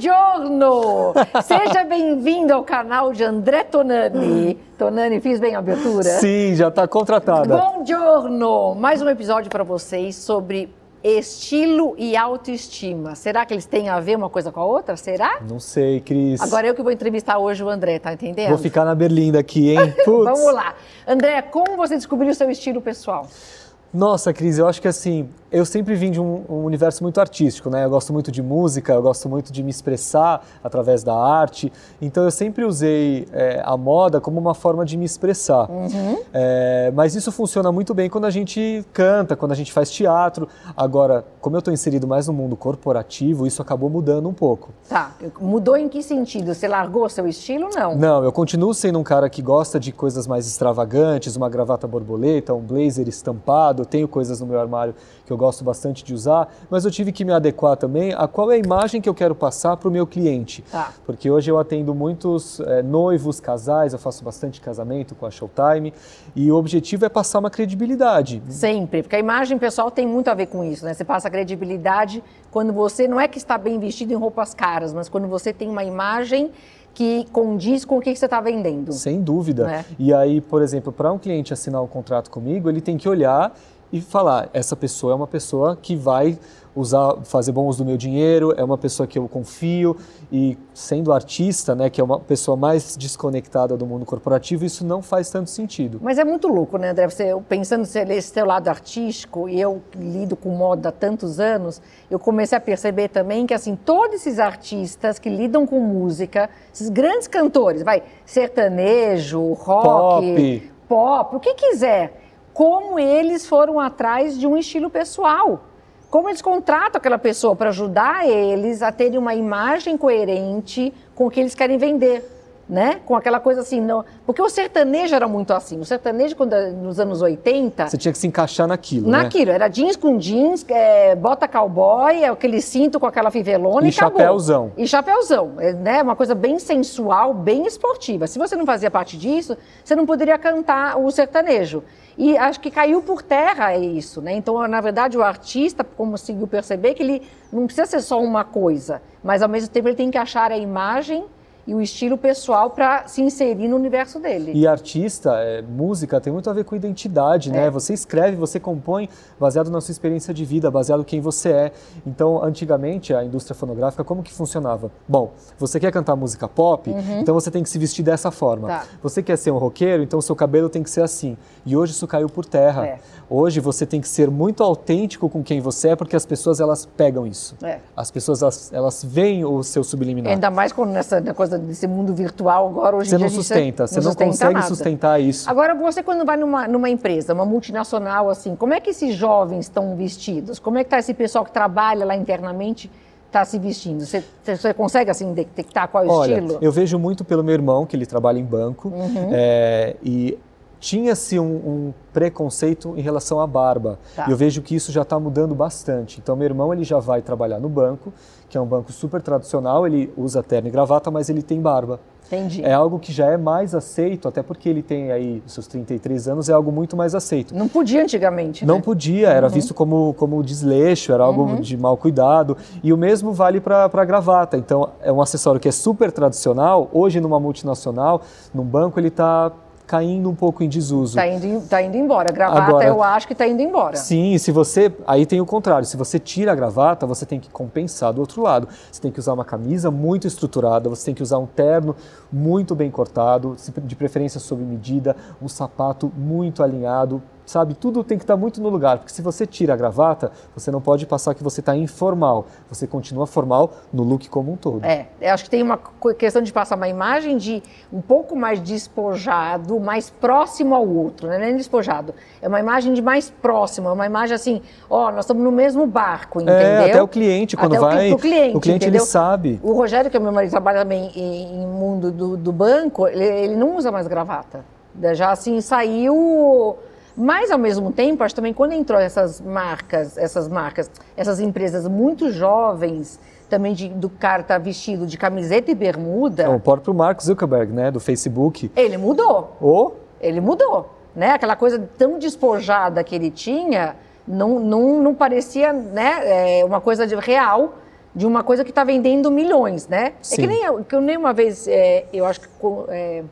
Buongiorno! Seja bem-vindo ao canal de André Tonani. Tonani, fiz bem a abertura? Sim, já está contratada. Buongiorno! Mais um episódio para vocês sobre estilo e autoestima. Será que eles têm a ver uma coisa com a outra? Será? Não sei, Cris. Agora eu que vou entrevistar hoje o André, tá entendendo? Vou ficar na berlinda aqui, hein? Vamos lá. André, como você descobriu o seu estilo pessoal? Nossa, Cris, eu acho que assim, eu sempre vim de um, um, universo muito artístico, né? Eu gosto muito de música, eu gosto muito de me expressar através da arte. Então eu sempre usei é, a moda como uma forma de me expressar. Uhum. É, mas isso funciona muito bem quando a gente canta, quando a gente faz teatro. Agora, como eu estou inserido mais no mundo corporativo, isso acabou mudando um pouco. Tá. Mudou em que sentido? Você largou seu estilo não? Não, eu continuo sendo um cara que gosta de coisas mais extravagantes, uma gravata borboleta, um blazer estampado. Eu tenho coisas no meu armário que eu gosto bastante de usar, mas eu tive que me adequar também a qual é a imagem que eu quero passar para o meu cliente. Tá. Porque hoje eu atendo muitos é, noivos, casais, eu faço bastante casamento com a Showtime e o objetivo é passar uma credibilidade. Sempre, porque a imagem pessoal tem muito a ver com isso, né? Você passa credibilidade quando você não é que está bem vestido em roupas caras, mas quando você tem uma imagem que condiz com o que você está vendendo. Sem dúvida. Né? E aí, por exemplo, para um cliente assinar um contrato comigo, ele tem que olhar e falar: essa pessoa é uma pessoa que vai usar, fazer bom uso do meu dinheiro, é uma pessoa que eu confio e sendo artista, né, que é uma pessoa mais desconectada do mundo corporativo, isso não faz tanto sentido. Mas é muito louco, né, André? Você, pensando nesse teu lado artístico e eu lido com moda há tantos anos, eu comecei a perceber também que assim todos esses artistas que lidam com música, esses grandes cantores, vai sertanejo, rock, pop, pop o que quiser como eles foram atrás de um estilo pessoal. Como eles contratam aquela pessoa para ajudar eles a terem uma imagem coerente com o que eles querem vender né? Com aquela coisa assim, não... porque o sertanejo era muito assim. O sertanejo, quando, nos anos 80... Você tinha que se encaixar naquilo, né? Naquilo, né? era jeans com jeans, é, bota cowboy, é aquele cinto com aquela fivelona e, e chapéuzão. E chapéuzão, é, né? Uma coisa bem sensual, bem esportiva. Se você não fazia parte disso, você não poderia cantar o sertanejo. E acho que caiu por terra isso, né? Então, na verdade, o artista conseguiu perceber que ele não precisa ser só uma coisa, mas ao mesmo tempo ele tem que achar a imagem e o estilo pessoal para se inserir no universo dele. E artista, é, música, tem muito a ver com identidade, né? é. né? Você escreve, você compõe baseado na sua experiência de vida, baseado em quem você é. Então, antigamente, a indústria fonográfica, como que funcionava? Bom, você quer cantar música pop, uhum. então você tem que se vestir dessa forma. Tá. Você quer ser um roqueiro, então seu cabelo tem que ser assim. E hoje isso caiu por terra. É. Hoje você tem que ser muito autêntico com quem você é, porque as pessoas elas pegam isso. É. As pessoas elas, elas veem o seu subliminar. Ainda mais quando nessa coisa desse mundo virtual agora hoje você em dia. Não sustenta, você não, não consegue nada. sustentar isso. Agora você quando vai numa, numa empresa, uma multinacional assim, como é que esses jovens estão vestidos? Como é que está esse pessoal que trabalha lá internamente? está se vestindo? Você, você, consegue assim detectar qual é o Olha, estilo? Eu vejo muito pelo meu irmão, que ele trabalha em banco, uhum. é, e tinha-se um, um, preconceito em relação à barba. Tá. E eu vejo que isso já está mudando bastante. Então, meu irmão ele já vai trabalhar no banco, que é um banco super tradicional, ele usa terno e gravata, mas ele tem barba. Entendi. É algo que já é mais aceito, até porque ele tem aí seus 33 anos, é algo muito mais aceito. Não podia antigamente, Não né? podia, era uhum. visto como, como desleixo, era algo uhum. de mau cuidado. E o mesmo vale para a gravata. Então, é um acessório que é super tradicional. Hoje, numa multinacional, num banco, ele está caindo um pouco em desuso. Está indo, tá indo embora. Gravata Agora, eu acho que está indo embora. Sim, se você. Aí tem o contrário. Se você tira a gravata, você tem que compensar do outro lado. Você tem que usar uma camisa muito estruturada, você tem que usar um terno muito bem cortado, de preferência sob medida, um sapato muito alinhado sabe? Tudo tem que estar muito no lugar, porque se você tira a gravata, você não pode passar que você está informal. Você continua formal no look como um todo. É, eu acho que tem uma questão de passar uma imagem de um pouco mais despojado, mais próximo ao outro, né? não é despojado. É uma imagem de mais próximo, é uma imagem assim, ó, nós estamos no mesmo barco, é, entendeu? É, até o cliente, quando até vai, o, cliente, o cliente ele sabe. O Rogério, que é meu marido, trabalha também em, em mundo do, do banco, ele, ele não usa mais gravata. Já assim, saiu mas, ao mesmo tempo, acho também quando entrou essas marcas, essas marcas, essas empresas muito jovens, também de, do cara tá vestido de camiseta e bermuda. É, o próprio Mark Zuckerberg, né, do Facebook. Ele mudou. Oh? Ele mudou. Né? Aquela coisa tão despojada que ele tinha não, não, não parecia né, é, uma coisa de real de uma coisa que está vendendo milhões, né? Sim. É que nem, que nem uma vez, é, eu acho que é,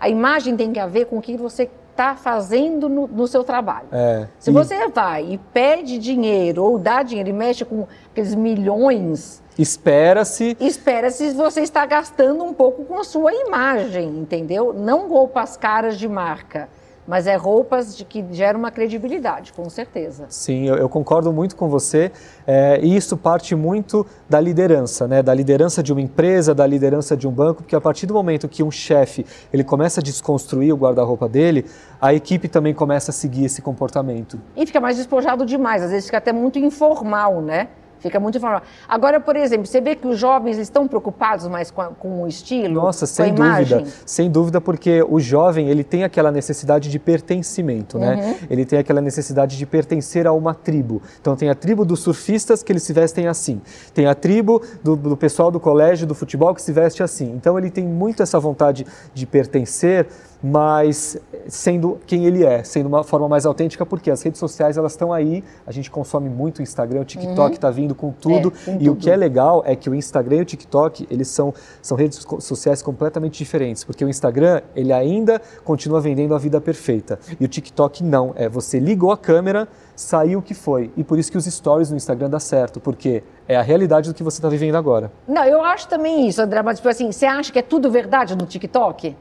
a imagem tem que a ver com o que você está fazendo no, no, seu trabalho. É, Se e... você vai e pede dinheiro ou dá dinheiro e mexe com aqueles milhões... Espera-se... Espera-se você está gastando um pouco com a sua imagem, entendeu? Não roupas caras de marca mas é roupas de que geram uma credibilidade, com certeza. Sim, eu, eu concordo muito com você. É, e isso parte muito da liderança, né? Da liderança de uma empresa, da liderança de um banco, porque a partir do momento que um chefe ele começa a desconstruir o guarda-roupa dele, a equipe também começa a seguir esse comportamento. E fica mais despojado demais, às vezes fica até muito informal, né? Fica muito informal. Agora, por exemplo, você vê que os jovens estão preocupados mais com, a, com o estilo? Nossa, sem dúvida. Sem dúvida, porque o jovem ele tem aquela necessidade de pertencimento, né? Uhum. Ele tem aquela necessidade de pertencer a uma tribo. Então tem a tribo dos surfistas que eles se vestem assim. Tem a tribo do, do pessoal do colégio, do futebol que se veste assim. Então ele tem muito essa vontade de pertencer mas sendo quem ele é, sendo uma forma mais autêntica, porque as redes sociais elas estão aí, a gente consome muito o Instagram, o TikTok está uhum. vindo com tudo, é, com e tudo. o que é legal é que o Instagram e o TikTok, eles são, são redes sociais completamente diferentes, porque o Instagram, ele ainda continua vendendo a vida perfeita, e o TikTok não, é você ligou a câmera, saiu o que foi, e por isso que os stories no Instagram dá certo, porque é a realidade do que você está vivendo agora. Não, eu acho também isso, André, mas tipo assim, você acha que é tudo verdade no TikTok?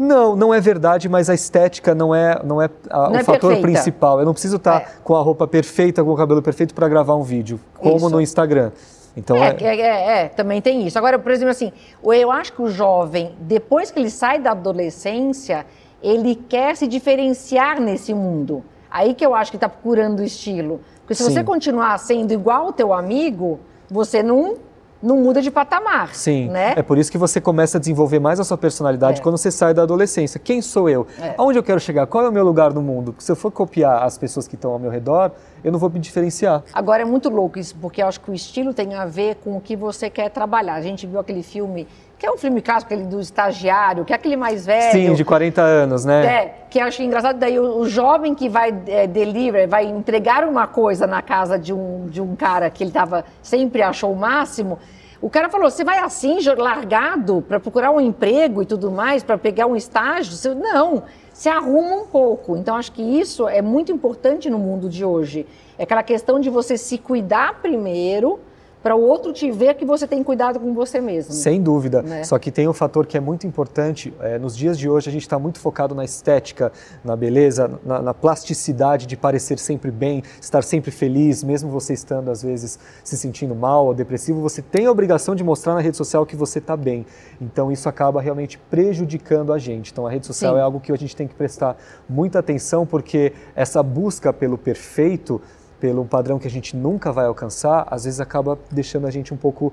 Não, não é verdade, mas a estética não é, não é, a, não o é fator perfeita. principal. Eu não preciso estar é. com a roupa perfeita, com o cabelo perfeito para gravar um vídeo, como isso. no Instagram. Então é, é... É, é, também tem isso. Agora, por exemplo, assim, eu acho que o jovem, depois que ele sai da adolescência, ele quer se diferenciar nesse mundo. Aí que eu acho que está procurando o estilo. Porque se Sim. você continuar sendo igual ao teu amigo, você não não muda de patamar. Sim. Né? É por isso que você começa a desenvolver mais a sua personalidade é. quando você sai da adolescência. Quem sou eu? É. Aonde eu quero chegar? Qual é o meu lugar no mundo? Porque se eu for copiar as pessoas que estão ao meu redor, eu não vou me diferenciar. Agora é muito louco isso, porque eu acho que o estilo tem a ver com o que você quer trabalhar. A gente viu aquele filme que é um filme clássico, aquele do estagiário, que é aquele mais velho. Sim, de 40 anos, né? É, que eu acho engraçado. Daí o, o jovem que vai é, deliver, vai entregar uma coisa na casa de um, de um cara que ele tava, sempre achou o máximo o cara falou: você vai assim, largado, para procurar um emprego e tudo mais, para pegar um estágio? Você, não, se arruma um pouco. Então, acho que isso é muito importante no mundo de hoje. É aquela questão de você se cuidar primeiro para o outro te ver que você tem cuidado com você mesmo. Sem dúvida. Né? Só que tem um fator que é muito importante. É, nos dias de hoje, a gente está muito focado na estética, na beleza, na, na, plasticidade de parecer sempre bem, estar sempre feliz, mesmo você estando, às vezes, se sentindo mal ou depressivo. Você tem a obrigação de mostrar na rede social que você está bem. Então, isso acaba realmente prejudicando a gente. Então, a rede social Sim. é algo que a gente tem que prestar muita atenção, porque essa busca pelo perfeito pelo padrão que a gente nunca vai alcançar, às vezes acaba deixando a gente um pouco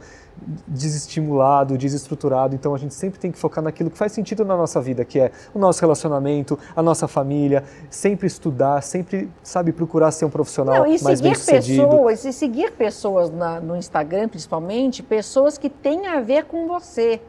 desestimulado, desestruturado. Então a gente sempre tem que focar naquilo que faz sentido na nossa vida, que é o nosso relacionamento, a nossa família, sempre estudar, sempre, sabe, procurar ser um profissional Não, mais bem sucedido. Pessoas, e seguir pessoas na, no Instagram, principalmente, pessoas que têm a ver com você,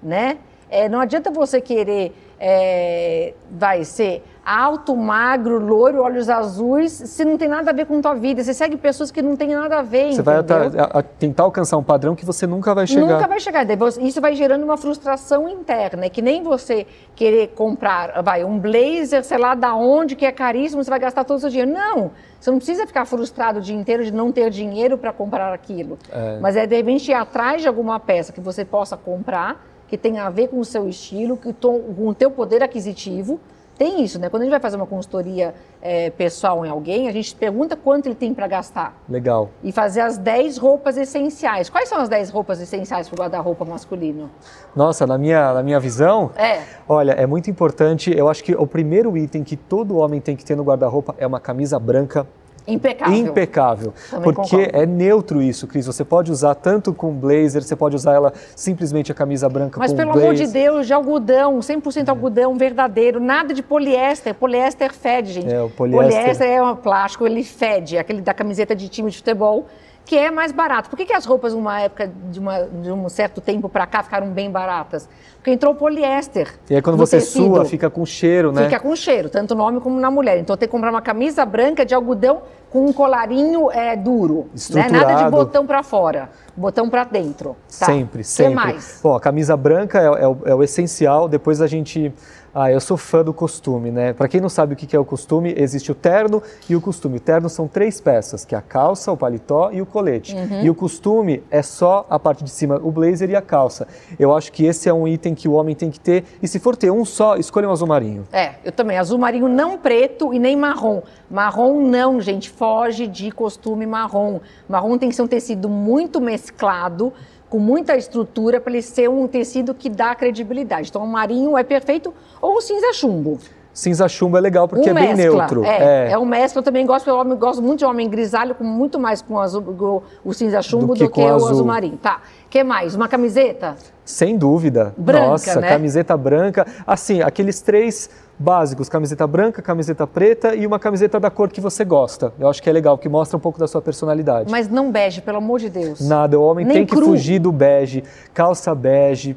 né? É, não adianta você querer é, vai ser alto, magro, loiro, olhos azuis, se não tem nada a ver com tua vida. Você segue pessoas que não têm nada a ver. Você entendeu? vai a, a, tentar alcançar um padrão que você nunca vai chegar. Nunca vai chegar. Isso vai gerando uma frustração interna. É que nem você querer comprar vai, um blazer, sei lá, da onde, que é caríssimo, você vai gastar todo o seu dinheiro. Não! Você não precisa ficar frustrado o dia inteiro de não ter dinheiro para comprar aquilo. É. Mas é de repente ir atrás de alguma peça que você possa comprar que tem a ver com o seu estilo, que com o teu poder aquisitivo. Tem isso, né? Quando a gente vai fazer uma consultoria é, pessoal em alguém, a gente pergunta quanto ele tem para gastar. Legal. E fazer as 10 roupas essenciais. Quais são as 10 roupas essenciais para o guarda-roupa masculino? Nossa, na minha, na minha visão, é. olha, é muito importante. Eu acho que o primeiro item que todo homem tem que ter no guarda-roupa é uma camisa branca Impecável. Impecável. Também porque concordo. é neutro isso, Cris. Você pode usar tanto com blazer, você pode usar ela simplesmente a camisa branca Mas com pelo blazer. amor de Deus, de algodão, 100% é. algodão verdadeiro, nada de poliéster. Poliéster fede, gente. É, o poliéster... poliéster é um plástico, ele fede. Aquele da camiseta de time de futebol que é mais barato. Por que, que as roupas, numa época de, uma, de um certo tempo para cá, ficaram bem baratas? Porque entrou poliéster. E aí quando você tecido, sua, fica com cheiro, né? Fica com cheiro, tanto no homem como na mulher. Então tem que comprar uma camisa branca de algodão com um colarinho é, duro. Né? Nada de botão para fora, botão para dentro. Tá? Sempre, sempre. O que mais? Bom, a camisa branca é, é, é o essencial. Depois a gente ah, eu sou fã do costume, né? Para quem não sabe o que é o costume, existe o terno e o costume. O terno são três peças, que é a calça, o paletó e o colete. Uhum. E o costume é só a parte de cima, o blazer e a calça. Eu acho que esse é um item que o homem tem que ter. E se for ter um só, escolha um azul marinho. É, eu também. Azul marinho não preto e nem marrom. Marrom não, gente. Foge de costume marrom. Marrom tem que ser um tecido muito mesclado com muita estrutura para ele ser um tecido que dá credibilidade. Então, o marinho é perfeito ou o cinza chumbo. Cinza chumbo é legal porque um é mescla, bem neutro. É, é. é um mescla. Eu também gosto, eu gosto muito de homem grisalho, com muito mais com o, azul, o cinza chumbo do que, do que o azul. azul marinho. Tá. que mais? Uma camiseta? Sem dúvida. Branca, Nossa, né? camiseta branca. Assim, aqueles três básicos, camiseta branca, camiseta preta e uma camiseta da cor que você gosta. Eu acho que é legal, que mostra um pouco da sua personalidade. Mas não bege, pelo amor de Deus. Nada, o homem Nem tem cru. que fugir do bege, calça bege,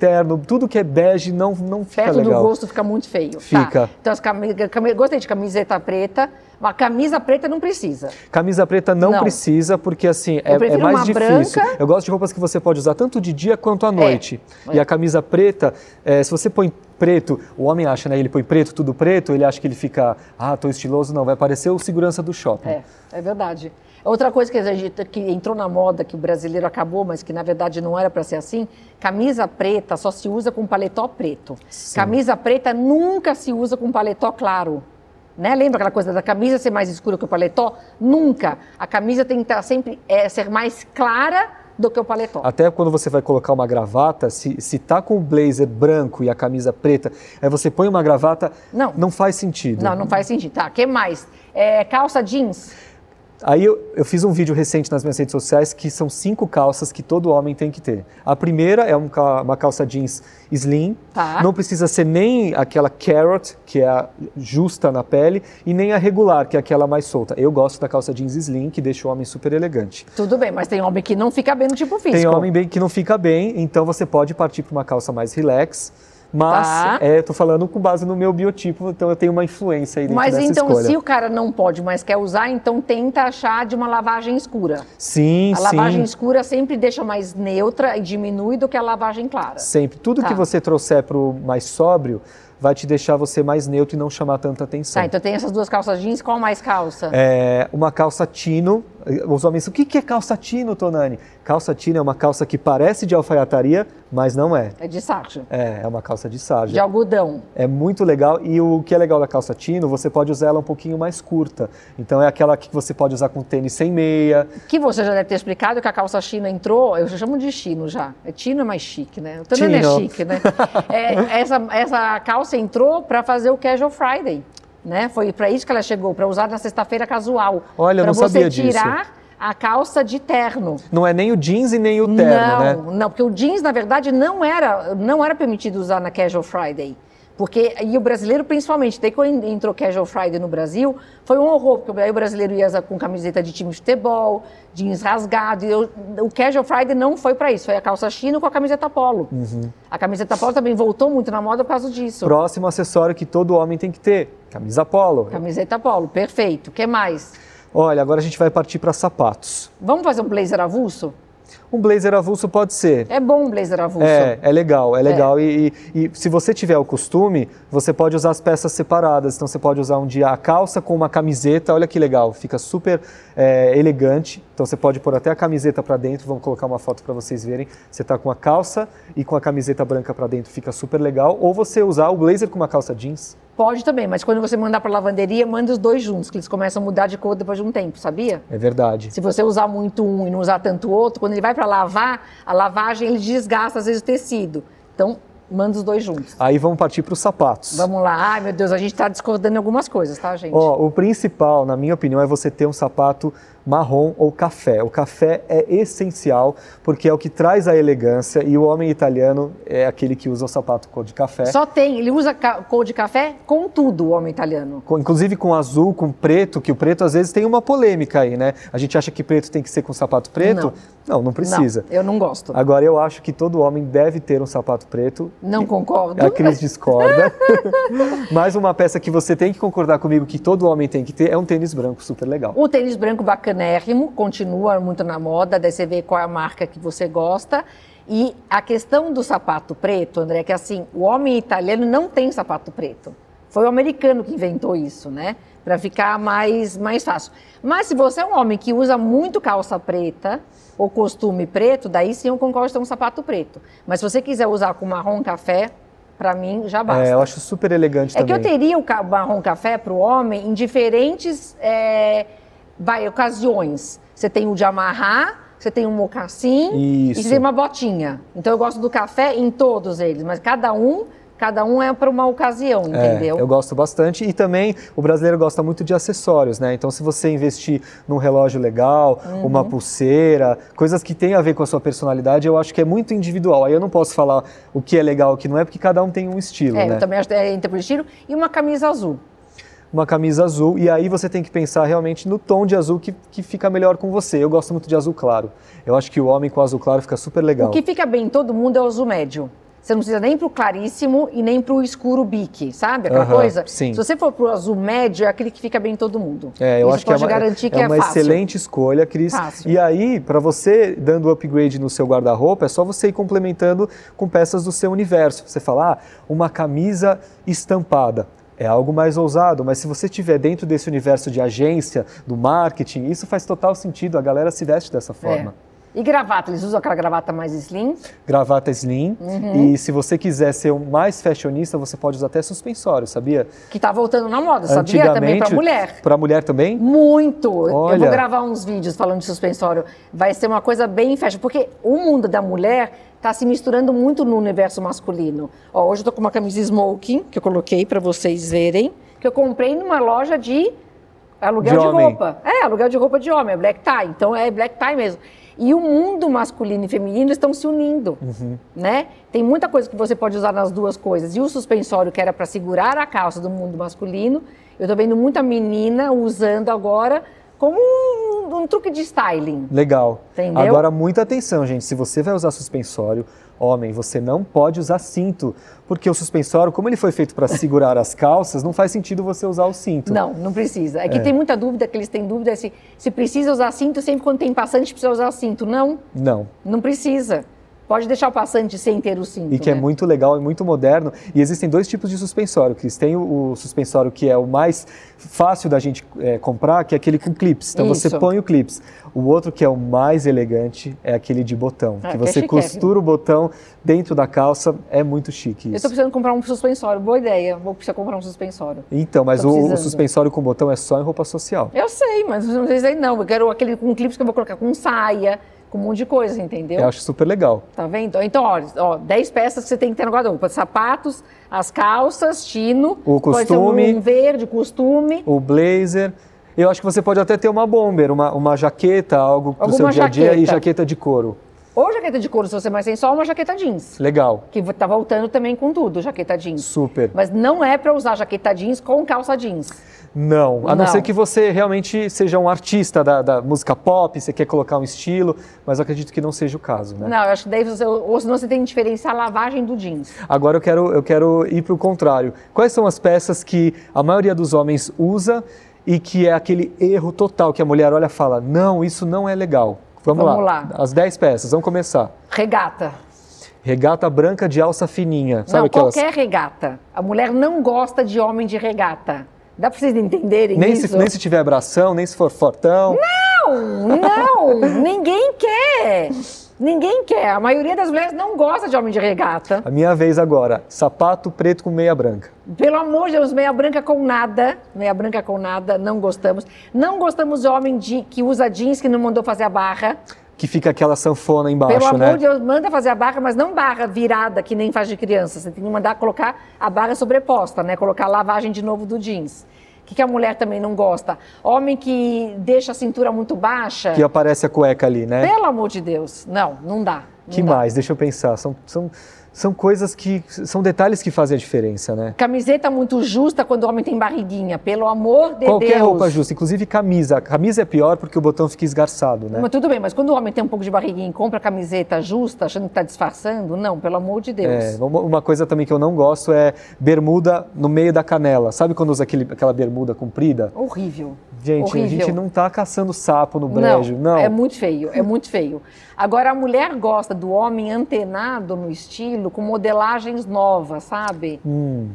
terno, tudo que é bege não, não fica Perto legal. do gosto fica muito feio. Tá. Fica. Tá. Então, as cam... gostei de camiseta preta, mas camisa preta não precisa. Camisa preta não, não. precisa, porque assim, é, é, mais difícil. Branca. Eu gosto de roupas que você pode usar tanto de dia quanto à noite. É. E a camisa preta, é, se você põe preto, o homem acha, né? Ele põe preto, tudo preto, ele acha que ele fica, ah, tô estiloso, não, vai parecer o segurança do shopping. É, é verdade. Outra coisa que, a gente, que entrou na moda, que o brasileiro acabou, mas que na verdade não era para ser assim, camisa preta só se usa com paletó preto. Sim. Camisa preta nunca se usa com paletó claro. Né? Lembra aquela coisa da camisa ser mais escura que o paletó? Nunca. A camisa tem que estar sempre é, ser mais clara do que o paletó. Até quando você vai colocar uma gravata, se, se tá com o blazer branco e a camisa preta, aí você põe uma gravata, não, não faz sentido. Não, não faz sentido. Tá, que mais? É, calça jeans. Aí eu, eu, fiz um vídeo recente nas minhas redes sociais que são cinco calças que todo homem tem que ter. A primeira é uma calça jeans slim, tá. não precisa ser nem aquela carrot, que é a justa na pele, e nem a regular, que é aquela mais solta. Eu gosto da calça jeans slim, que deixa o homem super elegante. Tudo bem, mas tem homem que não fica bem no tipo físico. Tem homem bem que não fica bem, então você pode partir para uma calça mais relax mas tá. é, tô falando com base no meu biotipo, então eu tenho uma influência aí dentro Mas então, escolha. se o cara não pode, mas quer usar, então tenta achar de uma lavagem escura. Sim, a sim. A lavagem escura sempre deixa mais neutra e diminui do que a lavagem clara. Sempre. Tudo tá. que você trouxer para o mais sóbrio, vai te deixar você mais neutro e não chamar tanta atenção. Tá, então tem essas duas calças jeans, qual mais calça? É, uma calça tino. Os homens, o que é calça tino, Tonani? Calça tino é uma calça que parece de alfaiataria, mas não é. É de sarja. É, é uma calça de sarja. De algodão. É muito legal e o que é legal da calça tino, você pode usar ela um pouquinho mais curta. Então é aquela que você pode usar com tênis sem meia. Que você já deve ter explicado que a calça china entrou, eu já chamo de chino já. É tino é mais chique, né? O Tonani é chique, né? é, essa, essa calça entrou para fazer o Casual Friday. Né? Foi para isso que ela chegou, para usar na sexta-feira casual. Olha, eu não sabia disso. Para você tirar a calça de terno. Não é nem o jeans e nem o terno, não, né? Não, porque o jeans, na verdade, não era, não era permitido usar na Casual Friday. Porque, e o brasileiro principalmente, daí quando entrou Casual Friday no Brasil, foi um horror, porque aí o brasileiro ia com camiseta de time de futebol, jeans rasgado, eu, o Casual Friday não foi para isso, foi a calça chino com a camiseta polo. Uhum. A camiseta polo também voltou muito na moda por causa disso. Próximo acessório que todo homem tem que ter, camisa polo. Camiseta polo, perfeito. O que mais? Olha, agora a gente vai partir para sapatos. Vamos fazer um blazer avulso? Um blazer avulso pode ser. É bom um blazer avulso. É, é legal, é legal. É. E, e, e, se você tiver o costume, você pode usar as peças separadas. Então você pode usar um dia a calça com uma camiseta, olha que legal, fica super é, elegante. Então você pode pôr até a camiseta para dentro, vamos colocar uma foto para vocês verem. Você está com a calça e com a camiseta branca para dentro, fica super legal. Ou você usar o blazer com uma calça jeans. Pode também, mas quando você mandar para lavanderia, manda os dois juntos, que eles começam a mudar de cor depois de um tempo, sabia? É verdade. Se você usar muito um e não usar tanto o outro, quando ele vai para lavar, a lavagem ele desgasta às vezes o tecido. Então, Manda os dois juntos. Aí vamos partir para os sapatos. Vamos lá. Ai, meu Deus, a gente está discordando em algumas coisas, tá, gente? Ó, o principal, na minha opinião, é você ter um sapato marrom ou café. O café é essencial porque é o que traz a elegância e o homem italiano é aquele que usa o sapato cor de café. Só tem, ele usa cor de café com tudo, o homem italiano. Com, inclusive com azul, com preto, que o preto às vezes tem uma polêmica aí, né? A gente acha que preto tem que ser com sapato preto. Não, não, não precisa. Não, eu não gosto. Agora eu acho que todo homem deve ter um sapato preto. Não concordo. A Cris discorda. Mais uma peça que você tem que concordar comigo que todo homem tem que ter é um tênis branco super legal. O tênis branco bacana bacanérrimo, continua muito na moda, daí você vê qual é a marca que você gosta. E a questão do sapato preto, André, é que assim, o homem italiano não tem sapato preto. Foi o americano que inventou isso, né? Para ficar mais, mais fácil. Mas se você é um homem que usa muito calça preta ou costume preto, daí sim eu concordo ter um sapato preto. Mas se você quiser usar com marrom café, para mim já basta. É, eu acho super elegante é também. É que eu teria o marrom café para o homem em diferentes é, vai, ocasiões. Você tem o de amarrar, você tem um mocassim e você tem uma botinha. Então eu gosto do café em todos eles, mas cada um cada um é para uma ocasião, é, entendeu? É, eu gosto bastante e também o brasileiro gosta muito de acessórios, né? Então se você investir num relógio legal, uhum. uma pulseira, coisas que têm a ver com a sua personalidade, eu acho que é muito individual. Aí eu não posso falar o que é legal, o que não é, porque cada um tem um estilo, é, né? Eu também acho que é entre estilo e uma camisa azul uma camisa azul e aí você tem que pensar realmente no tom de azul que, que fica melhor com você. Eu gosto muito de azul claro. Eu acho que o homem com azul claro fica super legal. O que fica bem em todo mundo é o azul médio. Você não precisa nem pro claríssimo e nem pro escuro bique, sabe? Aquela uhum, coisa. Sim. Se você for pro azul médio, é aquele que fica bem em todo mundo. É, eu Isso acho que é uma, garantir é que é uma fácil. excelente escolha, Cris. Fácil. E aí, para você dando upgrade no seu guarda-roupa, é só você ir complementando com peças do seu universo. Você falar, ah, uma camisa estampada é algo mais ousado, mas se você estiver dentro desse universo de agência, do marketing, isso faz total sentido, a galera se veste dessa forma. É. E gravata, eles usam aquela gravata mais slim? Gravata slim. Uhum. E se você quiser ser mais fashionista, você pode usar até suspensório, sabia? Que tá voltando na moda, sabia? Também para mulher. Para mulher também? Muito. Olha. Eu vou gravar uns vídeos falando de suspensório. Vai ser uma coisa bem fashion, porque o mundo da mulher está se misturando muito no universo masculino. Ó, hoje eu tô com uma camisa smoking, que eu coloquei para vocês verem, que eu comprei numa loja de aluguel de, de roupa. É, aluguel de roupa de homem, é black tie. Então é black tie mesmo. E o mundo masculino e feminino estão se unindo, uhum. né? Tem muita coisa que você pode usar nas duas coisas. E o suspensório que era para segurar a calça do mundo masculino, eu estou vendo muita menina usando agora como um, um, truque de styling. Legal. Entendeu? Agora, muita atenção, gente. Se você vai usar suspensório, homem, você não pode usar cinto, porque o suspensório, como ele foi feito para segurar as calças, não faz sentido você usar o cinto. Não, não precisa. É que é. tem muita dúvida, que eles têm dúvida se, se precisa usar cinto, sempre quando tem passante precisa usar cinto. Não. Não. Não precisa. Pode deixar o passante sem ter o cinto. E que é né? é muito legal e muito moderno. E existem dois tipos de suspensório, Cris. Tem o, o suspensório que é o mais fácil da gente é, comprar, que é aquele com clips. Então Isso. você põe o clips. O outro que é o mais elegante é aquele de botão, ah, que você que é costura o botão dentro da calça. É muito chique isso. Eu estou precisando comprar um suspensório. Boa ideia. Vou precisar comprar um suspensório. Então, mas o, o, suspensório com botão é só em roupa social. Eu sei, mas não sei se não. Eu quero aquele com clips que eu vou colocar com saia com um monte de coisa, entendeu? Eu acho super legal. Tá vendo? Então, ó, ó 10 peças que você tem que ter no guarda-roupa. Sapatos, as calças, chino. O costume. um verde, costume. O blazer. Eu acho que você pode até ter uma bomber, uma, uma jaqueta, algo para o seu dia a dia e jaqueta de couro. Ou jaqueta de couro, se você é mais sensual, uma jaqueta jeans. Legal. Que tá voltando também com tudo, jaqueta jeans. Super. Mas não é para usar jaqueta jeans com calça jeans. Não, a não. não, ser que você realmente seja um artista da, da, música pop, você quer colocar um estilo, mas eu acredito que não seja o caso, né? Não, eu acho que daí você, ou senão você tem que diferenciar a lavagem do jeans. Agora eu quero, eu quero ir para o contrário. Quais são as peças que a maioria dos homens usa e que é aquele erro total que a mulher olha e fala, não, isso não é legal? Vamos, vamos lá. lá. As 10 peças, vamos começar. Regata. Regata branca de alça fininha. Sabe não, aquelas... qualquer regata. A mulher não gosta de homem de regata. Dá para vocês entenderem nem isso? Se, nem se tiver abração, nem se for fortão. Não, não, ninguém quer. Ninguém quer. A maioria das mulheres não gosta de homem de regata. A minha vez agora, sapato preto com meia branca. Pelo amor de Deus, meia branca com nada. Meia branca com nada, não gostamos. Não gostamos de homem de, que usa jeans que não mandou fazer a barra. que fica aquela sanfona embaixo, Pelo amor né? de Deus, manda fazer a barra, mas não barra virada, que nem faz de criança. Você tem que mandar colocar a barra sobreposta, né? Colocar a lavagem de novo do jeans. O que, que a mulher também não gosta? Homem que deixa a cintura muito baixa. Que aparece a cueca ali, né? Pelo amor de Deus. Não, não dá. Não que dá. mais? Deixa eu pensar. São, são, são coisas que. São detalhes que fazem a diferença, né? Camiseta muito justa quando o homem tem barriguinha. Pelo amor de Qualquer Deus. roupa justa, inclusive camisa. Camisa é pior porque o botão fica esgarçado, né? Mas tudo bem, mas quando o homem tem um pouco de barriguinha e compra camiseta justa, achando que está disfarçando, não, pelo amor de Deus. É, uma coisa também que eu não gosto é bermuda no meio da canela. Sabe quando usa aquele, aquela bermuda comprida? Horrível. Gente, Horrível. a gente não tá caçando sapo no brejo, não. É muito feio, é muito feio. Agora, a mulher gosta do homem antenado no estilo, com modelagens novas, sabe? Hum,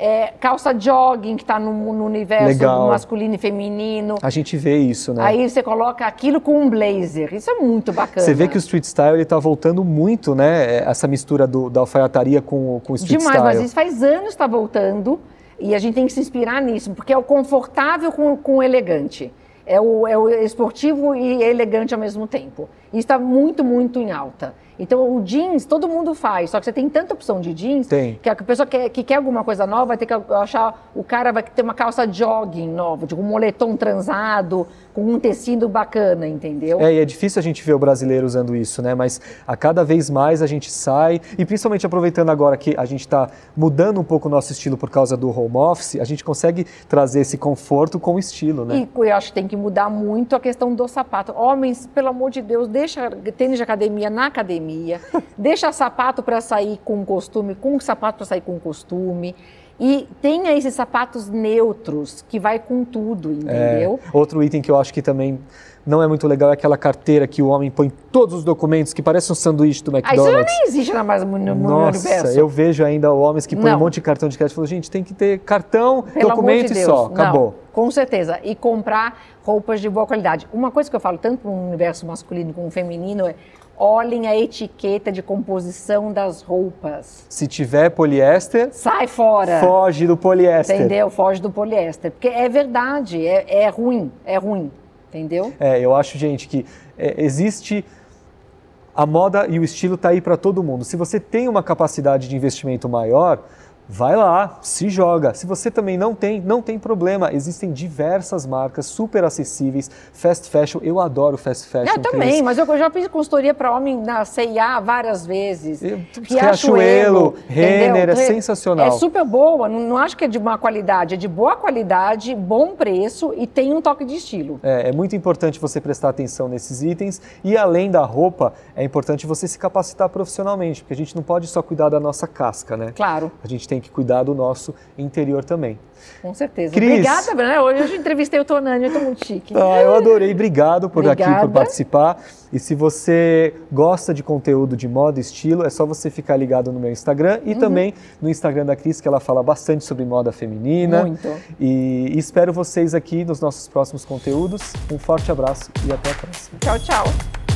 É, calça jogging, que está no, no universo Legal. masculino e feminino. a gente vê isso, né? Aí você coloca aquilo com um blazer. Isso é muito bacana. Você vê que o street style ele tá voltando muito, né? Essa mistura do, da alfaiataria com, o- com o street Demais, style. mas isso faz anos está voltando e a gente tem que se inspirar nisso, porque é o confortável com, com o elegante. É o, é o esportivo e elegante ao mesmo tempo. Isso está muito, muito em alta. Então, o jeans, todo mundo faz, só que você tem tanta opção de jeans Tem. que a pessoa quer, que quer alguma coisa nova vai ter que achar. O cara vai ter uma calça jogging nova, de um moletom transado, com um tecido bacana, entendeu? É, e é difícil a gente ver o brasileiro usando isso, né? Mas a cada vez mais a gente sai, e principalmente aproveitando agora que a gente está mudando um pouco o nosso estilo por causa do home office, a gente consegue trazer esse conforto com estilo, né? E eu acho que tem que mudar muito a questão do sapato. Homens, pelo amor de Deus, deixa tênis de academia na academia, deixa sapato para sair com costume, com sapato para sair com costume. E tenha esses sapatos neutros, que vai com tudo, entendeu? É, outro item que eu acho que também não é muito legal é aquela carteira que o homem põe todos os documentos, que parece um sanduíche do Ah, isso McDonald's. nem existe na mais no, no Nossa, universo. eu vejo ainda homens que põem Não. um monte de cartão de crédito e falam, gente, tem que ter cartão, Pelo documento de e só, Não, acabou. com certeza. E comprar roupas de boa qualidade. Uma coisa que eu falo tanto no universo masculino como feminino é olhem a etiqueta de composição das roupas. Se tiver poliéster, Sai fora. foge do poliéster. Entendeu? Foge do poliéster. Porque é verdade, é, é ruim, é ruim. Entendeu? É, eu acho, gente, que é, existe a moda e o estilo tá aí para todo mundo. Se você tem uma capacidade de investimento maior, vai lá, se joga. Se você também não tem, não tem problema. Existem diversas marcas super acessíveis, fast fashion. Eu adoro fast fashion. Eu também, Cris. mas eu já fiz consultoria para homem na CIA várias vezes. Eu- Riachuelo, Renner, é sensacional. É super boa, não, não acho que é de má qualidade, é de boa qualidade, bom preço e tem um toque de estilo. É, é muito importante você prestar atenção nesses itens e além da roupa, é importante você se capacitar profissionalmente, porque a gente não pode só cuidar da nossa casca, né? Claro, A gente tem que cuidar do nosso interior também. com certeza. Cris. Obrigada, né? Hoje eu entrevistei o Tonani, eu tô muito chique. Ah, eu adorei, obrigado por aqui, por Obrigada. participar. E se você gosta de conteúdo de moda e estilo, é só você ficar ligado no meu Instagram Uhum. e também no Instagram da Cris, que ela fala bastante sobre moda feminina. Muito. E, e espero vocês aqui nos nossos próximos conteúdos. Um forte abraço e até a próxima. Tchau, tchau.